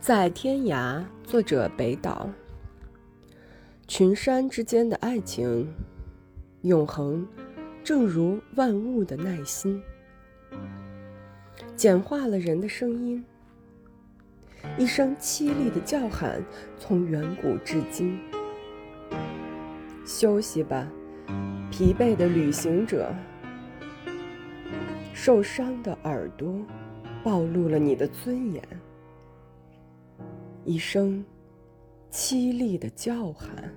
在天涯，作者北岛。群山之间的爱情，永恒，正如万物的耐心，简化了人的声音。一声凄厉的叫喊，从远古至今。休息吧，疲惫的旅行者。受伤的耳朵，暴露了你的尊严。一声凄厉的叫喊。